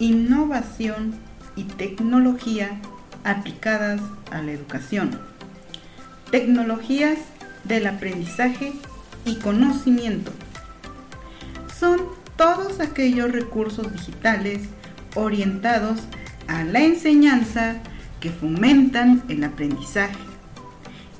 innovación y tecnología aplicadas a la educación. Tecnologías del aprendizaje y conocimiento. Son todos aquellos recursos digitales orientados a la enseñanza que fomentan el aprendizaje.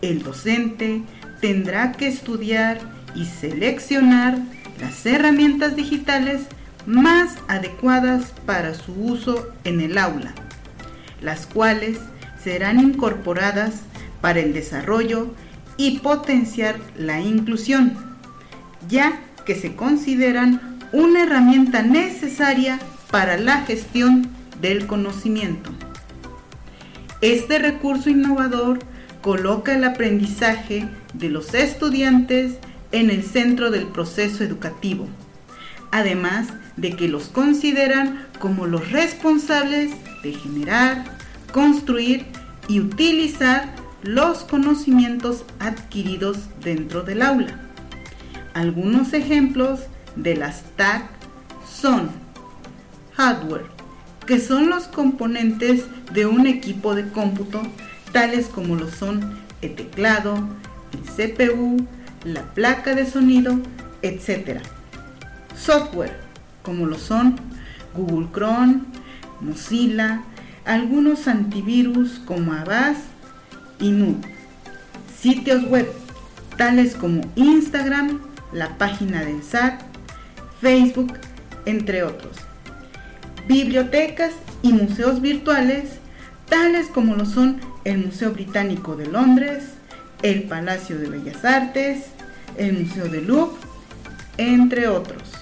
El docente tendrá que estudiar y seleccionar las herramientas digitales más adecuadas para su uso en el aula, las cuales serán incorporadas para el desarrollo y potenciar la inclusión, ya que se consideran una herramienta necesaria para la gestión del conocimiento. Este recurso innovador coloca el aprendizaje de los estudiantes en el centro del proceso educativo, además de que los consideran como los responsables de generar, construir y utilizar los conocimientos adquiridos dentro del aula. Algunos ejemplos de las TAC son hardware, que son los componentes de un equipo de cómputo, tales como lo son el teclado, el CPU, la placa de sonido, etc. Software, como lo son Google Chrome, Mozilla, algunos antivirus como Avast y Nude. Sitios web, tales como Instagram, la página del SAT, Facebook, entre otros. Bibliotecas y museos virtuales, tales como lo son el Museo Británico de Londres, el Palacio de Bellas Artes, el Museo de Louvre, entre otros.